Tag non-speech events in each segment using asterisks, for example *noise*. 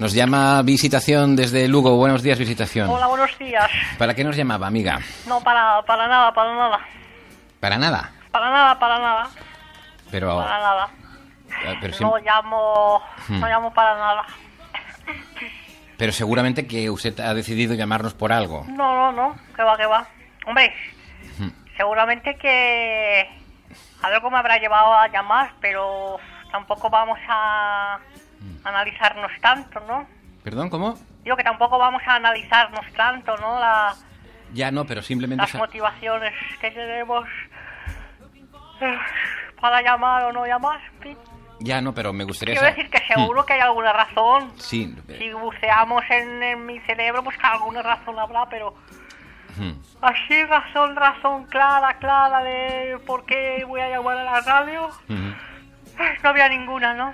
Nos llama Visitación desde Lugo. Buenos días, Visitación. Hola, buenos días. ¿Para qué nos llamaba, amiga? No, para, para nada, para nada. Para nada. Para nada, para nada. Pero, Para nada. eh, pero, No sim- llamo, Hmm. no llamo para nada. pero seguramente que usted ha decidido llamarnos por algo. No, no, no, que va, que va. Hombre, Hmm. seguramente que algo me habrá llevado a llamar, pero tampoco vamos a. analizarnos tanto, ¿no? ¿Perdón, cómo? Digo que tampoco vamos a analizarnos tanto, ¿no? La, Ya no, pero simplemente... las motivaciones que tenemos eh, para llamar o no llamar. Ya no, pero me gustaría... Quiero decir que seguro que hay alguna razón. Sí. eh, Si buceamos en, en mi cerebro, pues alguna razón habrá, pero hmm. así razón, razón clara, clara de por qué voy a llamar a la radio, eh, no había ninguna, ¿no?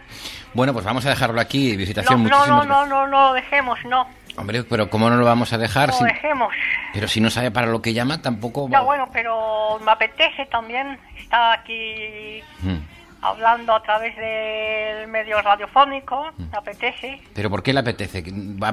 Bueno, pues vamos a dejarlo aquí, No, Visitación. no, no, no, gracias. no, no lo dejemos, no, Hombre, pero ¿cómo no lo vamos a dejar? no si- lo dejemos. Pero si no sabe para lo que llama, tampoco... Ya bueno, pero me apetece también estar aquí Hmm. Hablando a través del medio radiofónico, me apetece. ¿Pero por qué le apetece? A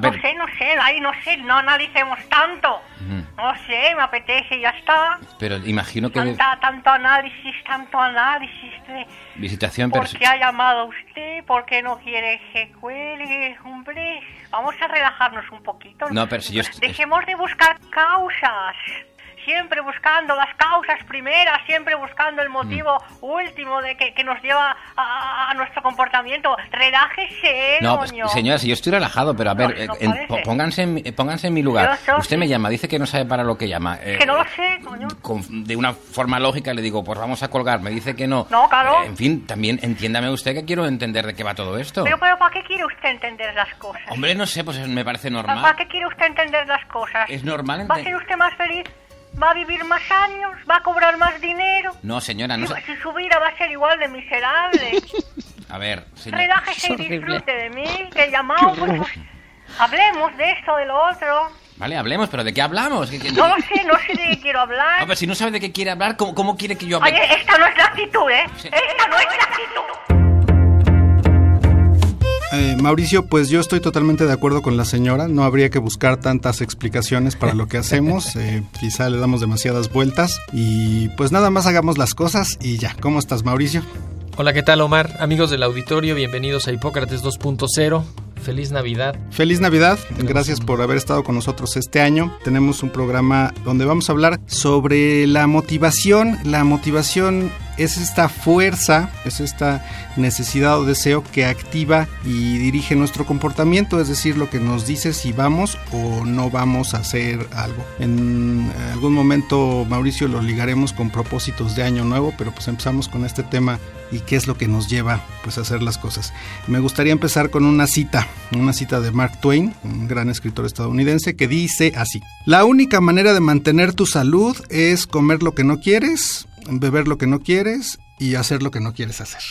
No ver... sé, no sé, ahí no sé, no analicemos tanto. Ujú. No sé, me apetece y ya está. Pero imagino que... Tanta, tanto análisis, tanto análisis de Visitación, por qué ha llamado usted, por qué no quiere que cuelgue, hombre. Vamos a relajarnos un poquito. No, pero si yo Dejemos de buscar causas. Siempre buscando las causas primeras, siempre buscando el motivo Mm. último de que, que nos lleva a, a nuestro comportamiento. Relájese, No, pues, coño. señora, si yo estoy relajado, pero a ver, No, eh, pónganse, en, mi- pónganse en mi lugar. Soy- Usted me llama, dice que no sabe para lo que llama. eh, Que no lo sé, coño. con- de una forma lógica le digo, pues vamos a colgar. Me dice que no. No, claro. Eh, en fin, también entiéndame usted que quiero entender de qué va todo esto. Pero, pero, ¿para qué quiere usted entender las cosas? Hombre, no sé, pues me parece ¿Para normal. qué quiere usted entender las cosas? Es normal ¿Va a ser usted más feliz? ¿Va a vivir más años? ¿Va a cobrar más dinero? No, señora, no Si, sé. si su vida va a ser igual de miserable. *laughs* A ver, señora. Relájese y disfrute de mí, que llamamos. pues, pues, hablemos de esto, de lo otro. Vale, hablemos, pero ¿de qué hablamos? ¿Qué- qué- No lo sé, no sé de qué quiero hablar. A ver, si no sabe de qué quiere hablar, ¿cómo, cómo quiere que yo hable? Oye, esta no es la actitud, ¿eh? Sí. Esta no es la actitud. Eh, Mauricio, pues yo estoy totalmente de acuerdo con la señora. No habría que buscar tantas explicaciones para lo que hacemos. *laughs* Eh, quizá le damos demasiadas vueltas. Y pues nada más hagamos las cosas y ya. ¿Cómo estás, Mauricio? Hola, ¿qué tal Omar? Amigos del auditorio, bienvenidos a Hipócrates 2.0. Feliz Navidad. Feliz Navidad. Gracias por haber estado con nosotros este año. Tenemos un programa donde vamos a hablar sobre la motivación. La motivación es esta fuerza, es esta necesidad o deseo que activa y dirige nuestro comportamiento, es decir, lo que nos dice si vamos o no vamos a hacer algo. En algún momento, Mauricio, lo ligaremos con propósitos de año nuevo, pero pues empezamos con este tema y qué es lo que nos lleva pues a hacer las cosas. Me gustaría empezar con una cita, una cita de Mark Twain, un gran escritor estadounidense, que dice así: La única manera de mantener tu salud es comer lo que no quieres, beber lo que no quieres y hacer lo que no quieres hacer.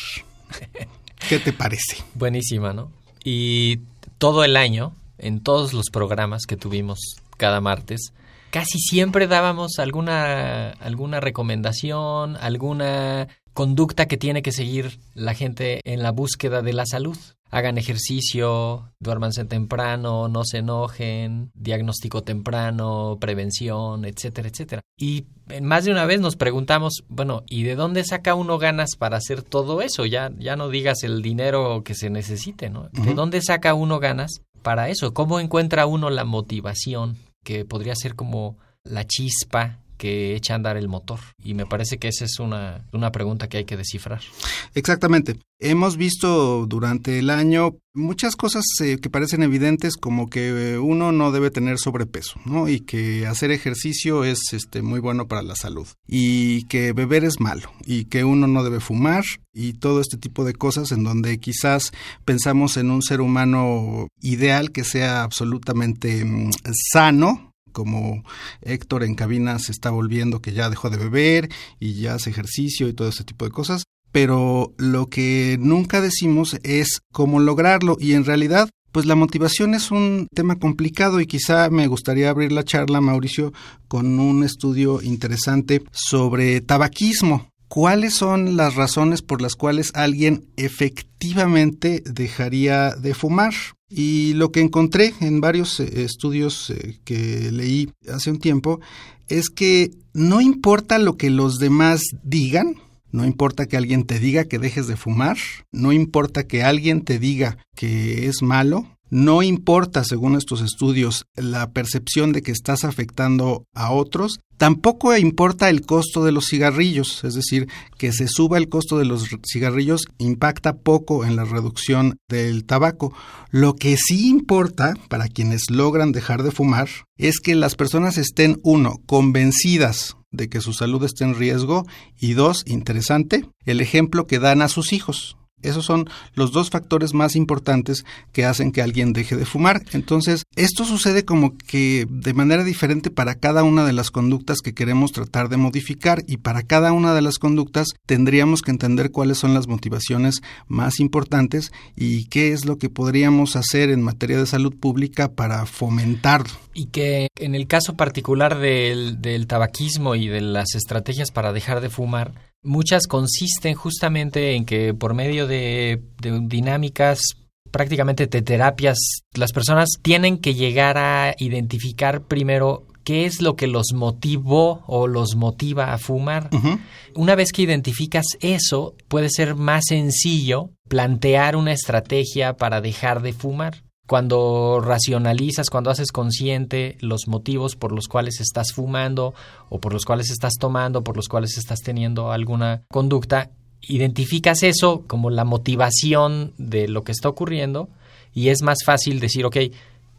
*laughs* ¿Qué te parece? Buenísima, ¿no? Y todo el año, en todos los programas que tuvimos cada martes, casi siempre dábamos alguna, alguna recomendación, alguna conducta que tiene que seguir la gente en la búsqueda de la salud. Hagan ejercicio, duérmanse temprano, no se enojen, diagnóstico temprano, prevención, etcétera, etcétera. Y más de una vez nos preguntamos, bueno, ¿y de dónde saca uno ganas para hacer todo eso? Ya, ya no digas el dinero que se necesite, ¿no? ¿De dónde saca uno ganas para eso? ¿Cómo encuentra uno la motivación que podría ser como la chispa que echa a andar el motor. Y me parece que esa es una, una pregunta que hay que descifrar. Exactamente. Hemos visto durante el año muchas cosas eh, que parecen evidentes como que eh, uno no debe tener sobrepeso, ¿no? Y que hacer ejercicio es este muy bueno para la salud y que beber es malo y que uno no debe fumar y todo este tipo de cosas en donde quizás pensamos en un ser humano ideal que sea absolutamente mm, sano, como Héctor en cabina se está volviendo que ya dejó de beber y ya hace ejercicio y todo este tipo de cosas, pero lo que nunca decimos es cómo lograrlo y en realidad pues la motivación es un tema complicado y quizá me gustaría abrir la charla, Mauricio, con un estudio interesante sobre tabaquismo. ¿Cuáles son las razones por las cuales alguien efectivamente dejaría de fumar? Y lo que encontré en varios eh, estudios eh, que leí hace un tiempo es que no importa lo que los demás digan, no importa que alguien te diga que dejes de fumar, no importa que alguien te diga que es malo, no importa, según estos estudios, la percepción de que estás afectando a otros, tampoco importa el costo de los cigarrillos, es decir, que se suba el costo de los cigarrillos impacta poco en la reducción del tabaco. Lo que sí importa para quienes logran dejar de fumar es que las personas estén, uno, convencidas de que su salud está en riesgo y dos, interesante, el ejemplo que dan a sus hijos. Esos son los dos factores más importantes que hacen que alguien deje de fumar. Entonces, esto sucede como que de manera diferente para cada una de las conductas que queremos tratar de modificar y para cada una de las conductas tendríamos que entender cuáles son las motivaciones más importantes y qué es lo que podríamos hacer en materia de salud pública para fomentarlo. Y que en el caso particular del, del tabaquismo y de las estrategias para dejar de fumar, Muchas consisten justamente en que por medio de, dinámicas prácticamente de terapias, las personas tienen que llegar a identificar primero qué es lo que los motivó o los motiva a fumar. Una vez que identificas eso, puede ser más sencillo plantear una estrategia para dejar de fumar cuando racionalizas, cuando haces consciente los motivos por los cuales estás fumando o por los cuales estás tomando, por los cuales estás teniendo alguna conducta, identificas eso como la motivación de lo que está ocurriendo y es más fácil decir, ok,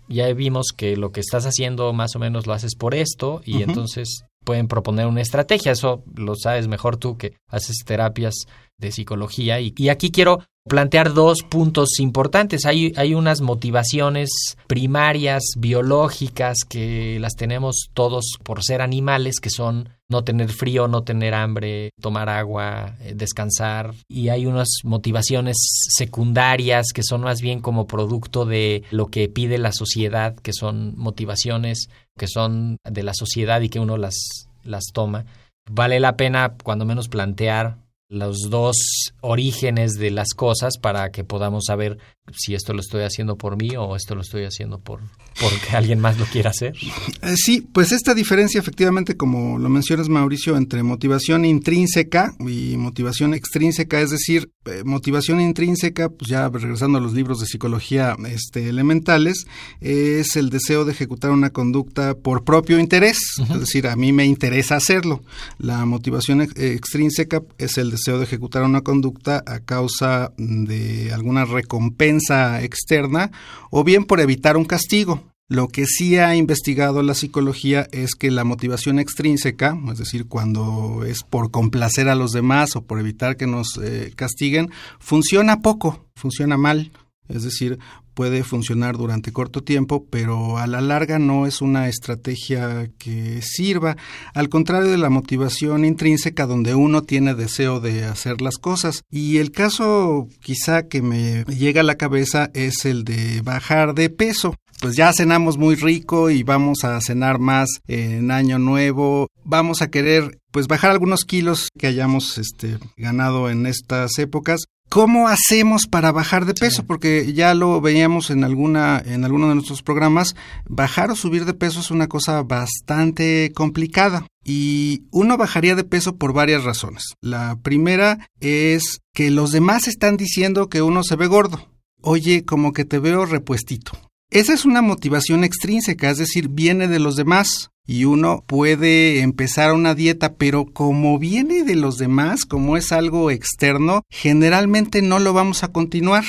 ya vimos que lo que estás haciendo más o menos lo haces por esto y entonces pueden proponer una estrategia. Eso lo sabes mejor tú que haces terapias de psicología. Y, y aquí quiero plantear dos puntos importantes. Hay, hay unas motivaciones primarias, biológicas, que las tenemos todos por ser animales, que son no tener frío, no tener hambre, tomar agua, eh, descansar. Y hay unas motivaciones secundarias que son más bien como producto de lo que pide la sociedad, que son motivaciones que son de la sociedad y que uno las, las toma. Vale la pena cuando menos plantear los dos orígenes de las cosas para que podamos saber si esto lo estoy haciendo por mí o esto lo estoy haciendo por porque *laughs* alguien más lo quiera hacer. Eh, sí, pues esta diferencia efectivamente, como lo mencionas Mauricio, entre motivación intrínseca y motivación extrínseca, es decir, eh, motivación intrínseca, pues ya regresando a los libros de psicología este, elementales, es el deseo de ejecutar una conducta por propio interés, es decir, a mí me interesa hacerlo. La motivación extrínseca es el deseo de ejecutar una conducta a causa de alguna recompensa externa o bien por evitar un castigo. Lo que sí ha investigado la psicología es que la motivación extrínseca, es decir, cuando es por complacer a los demás o por evitar que nos eh, castiguen, funciona poco, funciona mal. Es decir, puede funcionar durante corto tiempo, pero a la larga no es una estrategia que sirva, al contrario de la motivación intrínseca donde uno tiene deseo de hacer las cosas. Y el caso quizá que me llega a la cabeza es el de bajar de peso pues ya cenamos muy rico y vamos a cenar más en año nuevo. Vamos a querer pues bajar algunos kilos que hayamos este, ganado en estas épocas ¿Cómo hacemos para bajar de peso? Porque ya lo veíamos en alguna en alguno de nuestros programas, bajar o subir de peso es una cosa bastante complicada y uno bajaría de peso por varias razones. La primera es que los demás están diciendo que uno se ve gordo. Oye, como que te veo repuestito. Esa es una motivación extrínseca, es decir, viene de los demás y uno puede empezar una dieta, pero como viene de los demás, como es algo externo, generalmente no lo vamos a continuar.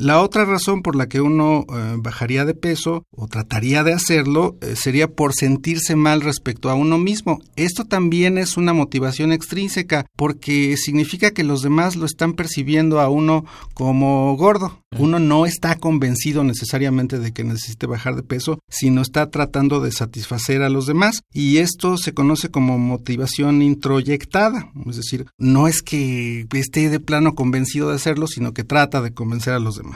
La otra razón por la que uno eh, bajaría de peso o trataría de hacerlo eh, sería por sentirse mal respecto a uno mismo. Esto también es una motivación extrínseca porque significa que los demás lo están percibiendo a uno como gordo. Uno no está convencido necesariamente de que necesite bajar de peso, sino está tratando de satisfacer a los demás. Y esto se conoce como motivación introyectada. Es decir, no es que esté de plano convencido de hacerlo, sino que trata de convencer a los demás.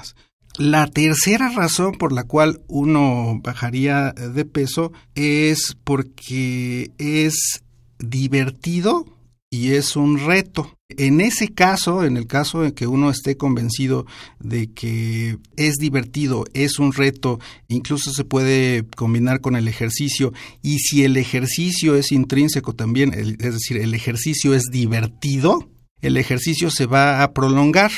La tercera razón por la cual uno bajaría de peso es porque es divertido y es un reto. En ese caso, en el caso en que uno esté convencido de que es divertido, es un reto, incluso se puede combinar con el ejercicio, y si el ejercicio es intrínseco también, es decir, el ejercicio es divertido, el ejercicio se va a prolongar.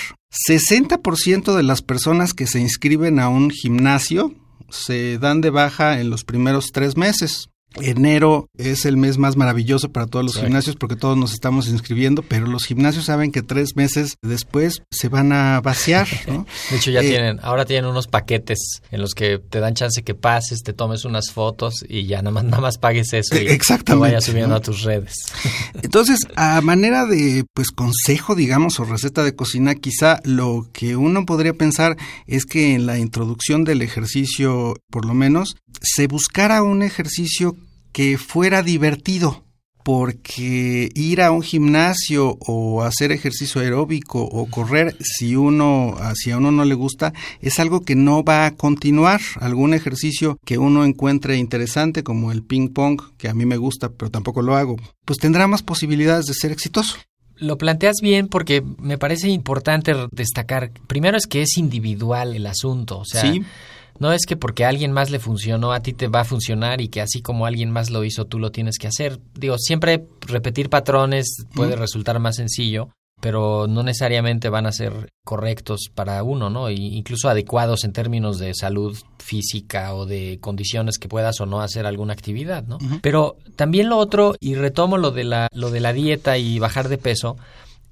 60% de las personas que se inscriben a un gimnasio se dan de baja en los primeros tres meses. Enero es el mes más maravilloso para todos los gimnasios porque todos nos estamos inscribiendo, pero los gimnasios saben que tres meses después se van a vaciar. *laughs* de hecho, ya Eh, tienen, ahora tienen unos paquetes en los que te dan chance que pases, te tomes unas fotos y ya nada más, nada más pagues eso y *laughs* exactamente, lo vayas subiendo ¿no? a tus redes. *laughs* Entonces, a manera de pues consejo, digamos, o receta de cocina, quizá lo que uno podría pensar es que en la introducción del ejercicio, por lo menos, se buscara un ejercicio que fuera divertido. Porque ir a un gimnasio o hacer ejercicio aeróbico o correr, si uno, si a uno no le gusta, es algo que no va a continuar. Algún ejercicio que uno encuentre interesante, como el ping pong, que a mí me gusta, pero tampoco lo hago, pues tendrá más posibilidades de ser exitoso. Lo planteas bien porque me parece importante destacar, primero es que es individual el asunto, o sea, Sí. No es que porque a alguien más le funcionó, a ti te va a funcionar y que así como alguien más lo hizo, tú lo tienes que hacer. Digo, siempre repetir patrones puede resultar más sencillo, pero no necesariamente van a ser correctos para uno, ¿no? Y incluso adecuados en términos de salud física o de condiciones que puedas o no hacer alguna actividad, ¿no? Pero también lo otro, y retomo lo de la, lo de la dieta y bajar de peso,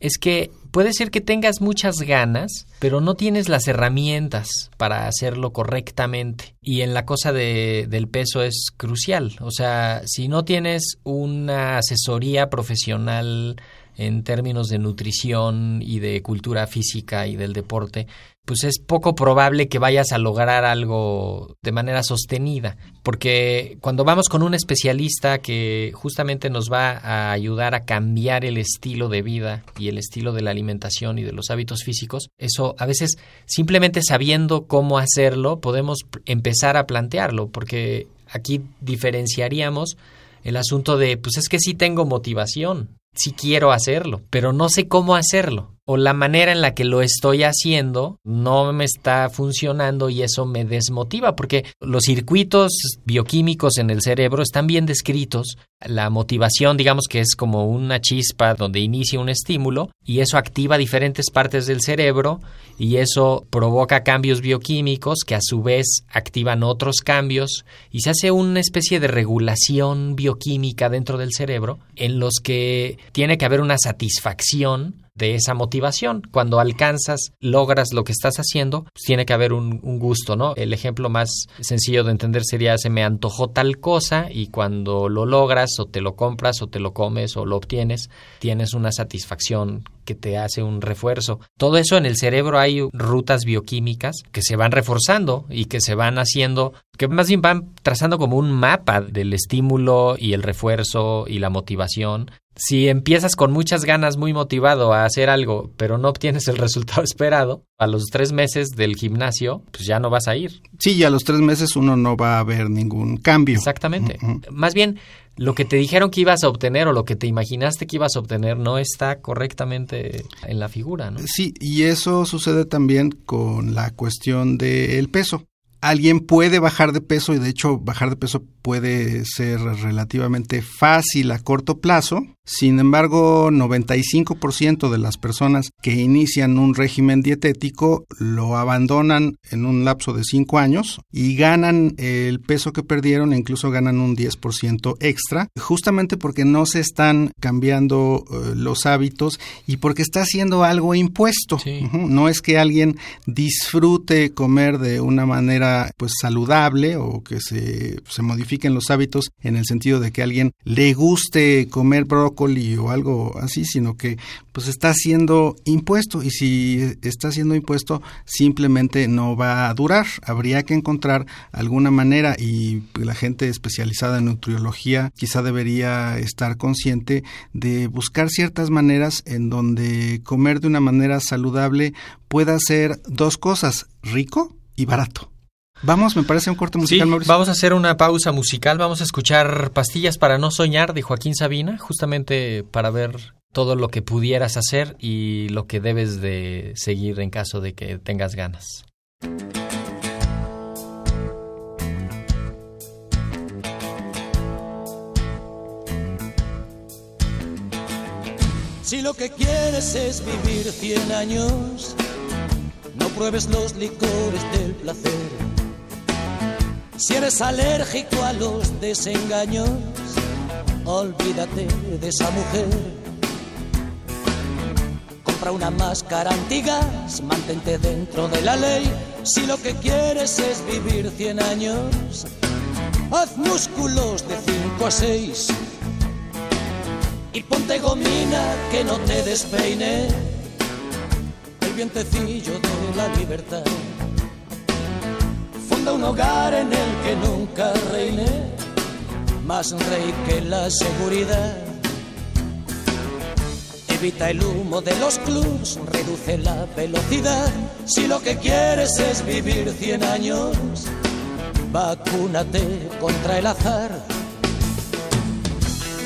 es que puede ser que tengas muchas ganas, pero no tienes las herramientas para hacerlo correctamente. Y en la cosa de, del peso es crucial. O sea, si no tienes una asesoría profesional en términos de nutrición y de cultura física y del deporte, pues es poco probable que vayas a lograr algo de manera sostenida, porque cuando vamos con un especialista que justamente nos va a ayudar a cambiar el estilo de vida y el estilo de la alimentación y de los hábitos físicos, eso a veces simplemente sabiendo cómo hacerlo podemos empezar a plantearlo, porque aquí diferenciaríamos el asunto de, pues es que sí tengo motivación, sí quiero hacerlo, pero no sé cómo hacerlo. O la manera en la que lo estoy haciendo no me está funcionando y eso me desmotiva, porque los circuitos bioquímicos en el cerebro están bien descritos. La motivación, digamos que es como una chispa donde inicia un estímulo y eso activa diferentes partes del cerebro y eso provoca cambios bioquímicos que a su vez activan otros cambios y se hace una especie de regulación bioquímica dentro del cerebro en los que tiene que haber una satisfacción de esa motivación. Cuando alcanzas, logras lo que estás haciendo, pues tiene que haber un, un, gusto, ¿no? El ejemplo más sencillo de entender sería se me antojó tal cosa y cuando lo logras o te lo compras o te lo comes o lo obtienes, tienes una satisfacción que te hace un refuerzo. Todo eso en el cerebro hay rutas bioquímicas que se van reforzando y que se van haciendo, que más bien van trazando como un mapa del estímulo y el refuerzo y la motivación si empiezas con muchas ganas, muy motivado a hacer algo, pero no obtienes el *laughs* resultado esperado, a los tres meses del gimnasio, pues ya no vas a ir. Sí, y a los tres meses uno no va a ver ningún cambio. Exactamente. Uh -huh. Más bien, lo que te dijeron que ibas a obtener o lo que te imaginaste que ibas a obtener no está correctamente en la figura, ¿no? Sí, y eso sucede también con la cuestión del peso. alguien puede bajar de peso y de hecho bajar de peso puede ser relativamente fácil a corto plazo. Sin embargo, 95% de las personas que inician un régimen dietético lo abandonan en un lapso de 5 años y ganan el peso que perdieron e incluso ganan un 10% extra, justamente porque no se están cambiando eh, los hábitos y porque está haciendo algo impuesto. No es que alguien disfrute comer de una manera pues saludable o que se, se modifiquen los hábitos en el sentido de que a alguien le guste comer brócoli o algo así, sino que pues está siendo impuesto y si está siendo impuesto simplemente no va a durar. Habría que encontrar alguna manera y la gente especializada en nutriología quizá debería estar consciente de buscar ciertas maneras en donde comer de una manera saludable pueda ser dos cosas, rico y barato. Vamos, me parece un corte musical, Sí, Mauricio. vamos a hacer una pausa musical, vamos a escuchar Pastillas para no soñar de Joaquín Sabina, justamente para ver todo lo que pudieras hacer y lo que debes de seguir en caso de que tengas ganas. Si lo que quieres es vivir 100 años, no pruebes los licores del placer. Si eres alérgico a los desengaños, olvídate de esa mujer. Compra una máscara antigas, mantente dentro de la ley. Si lo que quieres es vivir 100 años, haz músculos de 5 a 6 y ponte gomina que no te despeine el vientecillo de la libertad. Un hogar en el que nunca reine más rey que la seguridad. Evita el humo de los clubs, reduce la velocidad. Si lo que quieres es vivir 100 años, vacúnate contra el azar.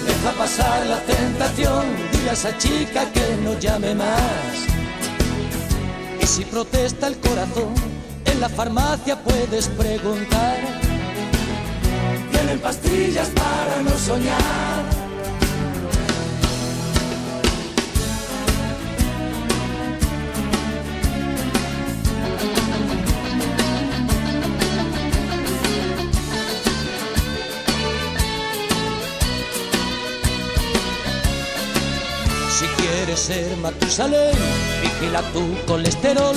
Deja pasar la tentación, dile a esa chica que no llame más. Y si protesta el corazón, en la farmacia puedes preguntar. Tienen pastillas para no soñar. Si quieres ser Matusalén, vigila tu colesterol.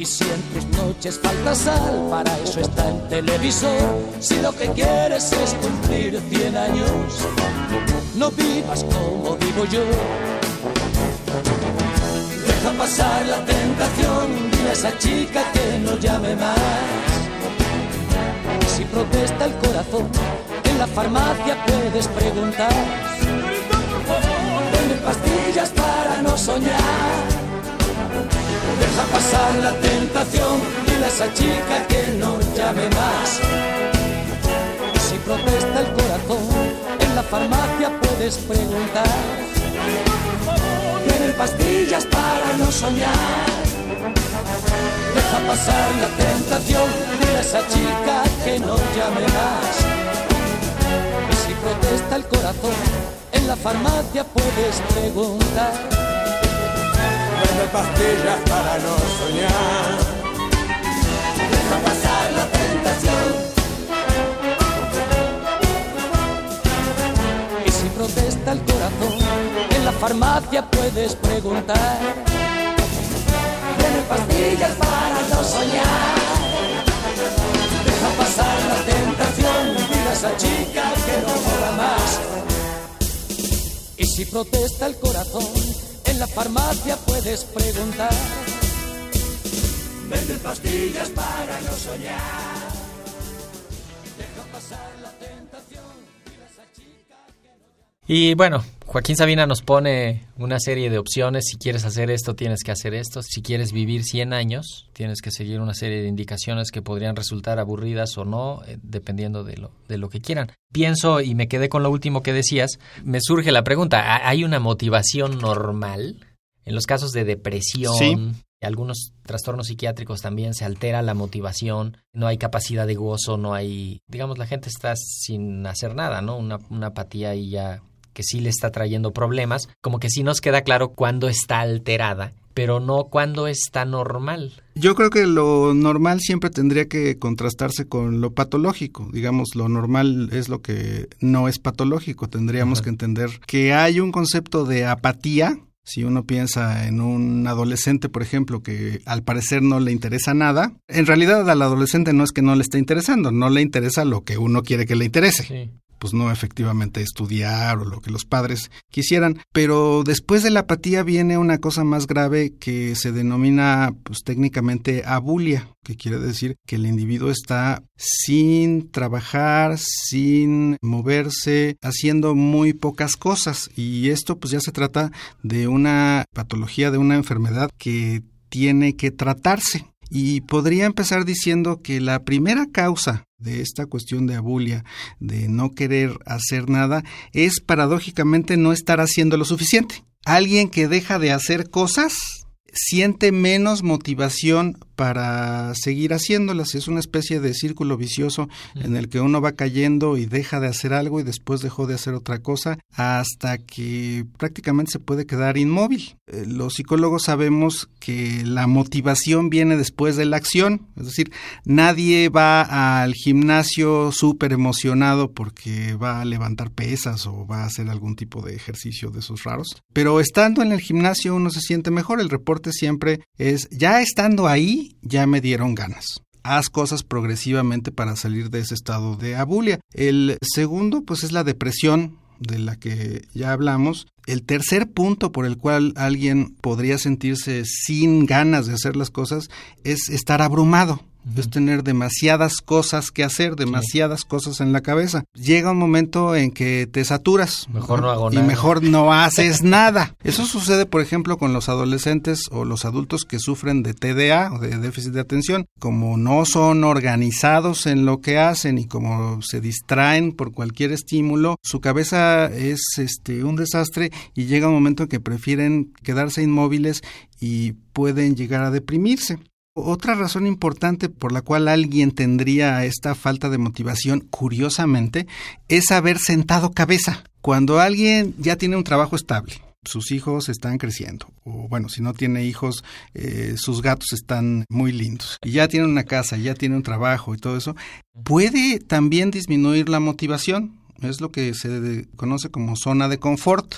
Y si en tus noches falta sal, para eso está el televisor. Si lo que quieres es cumplir 100 años, no vivas como vivo yo. Deja pasar la tentación, dile a esa chica que no llame más. Si protesta el corazón, en la farmacia puedes preguntar. Dame pastillas para no soñar. Deja pasar la tentación, dile a esa chica que no llame más. Si protesta el corazón, en la farmacia puedes preguntar. Tienen pastillas para no soñar. Deja pasar la tentación, dile a esa chica que no llame más. Si protesta el corazón, en la farmacia puedes preguntar. Vende pastillas para no soñar. Deja pasar la tentación. Y si protesta el corazón, en la farmacia puedes preguntar. Tienen pastillas para no soñar. Deja pasar la tentación, dile a esa chica que no mola más. Y si protesta el corazón, en la farmacia puedes preguntar. Venden pastillas para no soñar. Y bueno, Joaquín Sabina nos pone una serie de opciones. Si quieres hacer esto, tienes que hacer esto. Si quieres vivir 100 años, tienes que seguir una serie de indicaciones que podrían resultar aburridas o no, eh, dependiendo de lo, de lo que quieran. Pienso, y me quedé con lo último que decías, me surge la pregunta, ¿hay una motivación normal? En los casos de depresión, Sí. algunos trastornos psiquiátricos también se altera la motivación, no hay capacidad de gozo, no hay, digamos, la gente está sin hacer nada, ¿no? Una, una apatía y ya que sí le está trayendo problemas, como que sí nos queda claro cuándo está alterada, pero no cuándo está normal. Yo creo que lo normal siempre tendría que contrastarse con lo patológico. Digamos, lo normal es lo que no es patológico. Tendríamos Ajá. que entender que hay un concepto de apatía. Si uno piensa en un adolescente, por ejemplo, que al parecer no le interesa nada, en realidad al adolescente no es que no le esté interesando, no le interesa lo que uno quiere que le interese Sí. Pues no efectivamente estudiar o lo que los padres quisieran. Pero después de la apatía viene una cosa más grave que se denomina pues técnicamente abulia, que quiere decir que el individuo está sin trabajar, sin moverse, haciendo muy pocas cosas. Y esto pues ya se trata de una patología, de una enfermedad que tiene que tratarse. Y podría empezar diciendo que la primera causa de esta cuestión de abulia, de no querer hacer nada, es paradójicamente no estar haciendo lo suficiente. Alguien que deja de hacer cosas siente menos motivación para seguir haciéndolas. Es una especie de círculo vicioso en el que uno va cayendo y deja de hacer algo y después dejó de hacer otra cosa hasta que prácticamente se puede quedar inmóvil. Eh, Los psicólogos sabemos que la motivación viene después de la acción, es decir, nadie va al gimnasio súper emocionado porque va a levantar pesas o va a hacer algún tipo de ejercicio de esos raros, pero estando en el gimnasio uno se siente mejor, el reporte siempre es, ya estando ahí, ya me dieron ganas haz cosas progresivamente para salir de ese estado de abulia. El segundo, pues es la depresión de la que ya hablamos. El tercer punto por el cual alguien podría sentirse sin ganas de hacer las cosas es estar abrumado. Es tener demasiadas cosas que hacer, demasiadas cosas en la cabeza. Llega un momento en que te saturas. Mejor no hago y nada. mejor no *laughs* haces nada. Eso sucede, por ejemplo, con los adolescentes o los adultos que sufren de TDA o de déficit de atención. Como no son organizados en lo que hacen y como se distraen por cualquier estímulo, su cabeza es este un desastre y llega un momento en que prefieren quedarse inmóviles y pueden llegar a deprimirse. Otra razón importante por la cual alguien tendría esta falta de motivación, curiosamente, es haber sentado cabeza. Cuando alguien ya tiene un trabajo estable, sus hijos están creciendo, o bueno, si no tiene hijos, eh, sus gatos están muy lindos, y ya tiene una casa, ya tiene un trabajo y todo eso, puede también disminuir la motivación. Es lo que se conoce como zona de confort,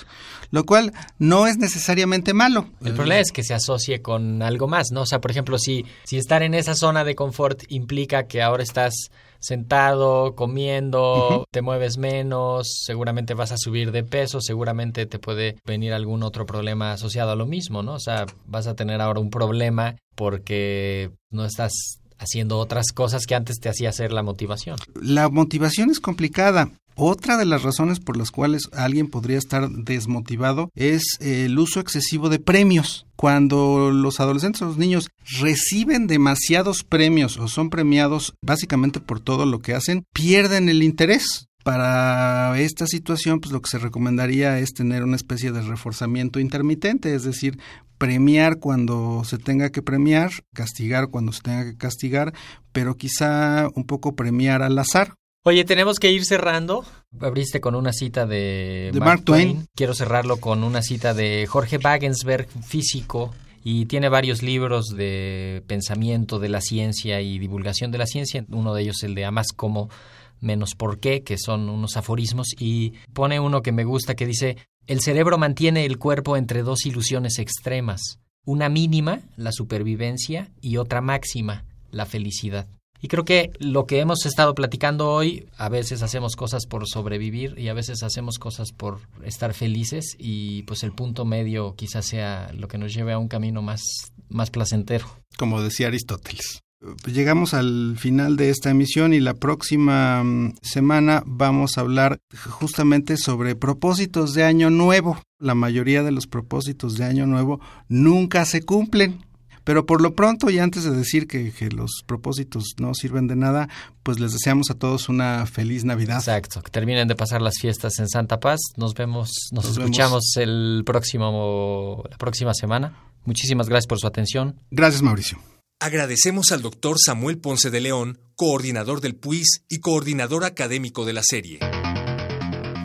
lo cual no es necesariamente malo. El problema es que se asocie con algo más, ¿no? O sea, por ejemplo, si, si estar en esa zona de confort implica que ahora estás sentado, comiendo, te mueves menos, seguramente vas a subir de peso, seguramente te puede venir algún otro problema asociado a lo mismo, ¿no? O sea, vas a tener ahora un problema porque no estás haciendo otras cosas que antes te hacía hacer la motivación. La motivación es complicada. Otra de las razones por las cuales alguien podría estar desmotivado es el uso excesivo de premios. Cuando los adolescentes o los niños reciben demasiados premios o son premiados básicamente por todo lo que hacen, pierden el interés. Para esta situación, pues lo que se recomendaría es tener una especie de reforzamiento intermitente, es decir, premiar cuando se tenga que premiar, castigar cuando se tenga que castigar, pero quizá un poco premiar al azar. Oye, tenemos que ir cerrando. Abriste con una cita de, De Mark Twain. Quiero cerrarlo con una cita de Jorge Wagensberg, físico, y tiene varios libros de pensamiento de la ciencia y divulgación de la ciencia. Uno de ellos el de Amas como menos por qué, que son unos aforismos, y pone uno que me gusta que dice, el cerebro mantiene el cuerpo entre dos ilusiones extremas, una mínima, la supervivencia, y otra máxima, la felicidad. Y creo que lo que hemos estado platicando hoy, a veces hacemos cosas por sobrevivir y a veces hacemos cosas por estar felices y pues el punto medio quizás sea lo que nos lleve a un camino más, más placentero. Como decía Aristóteles. pues, llegamos al final de esta emisión y la próxima mm, semana vamos a hablar justamente sobre propósitos de año nuevo. La mayoría de los propósitos de año nuevo nunca se cumplen. Pero por lo pronto, y antes de decir que, que, los propósitos no sirven de nada, pues les deseamos a todos una feliz Navidad. Exacto, que terminen de pasar las fiestas en Santa Paz. Nos vemos, nos, nos escuchamos vemos. el próximo, la próxima semana. Muchísimas gracias por su atención. Gracias, Mauricio. Agradecemos al doctor Samuel Ponce de León, coordinador del PUIS y coordinador académico de la serie.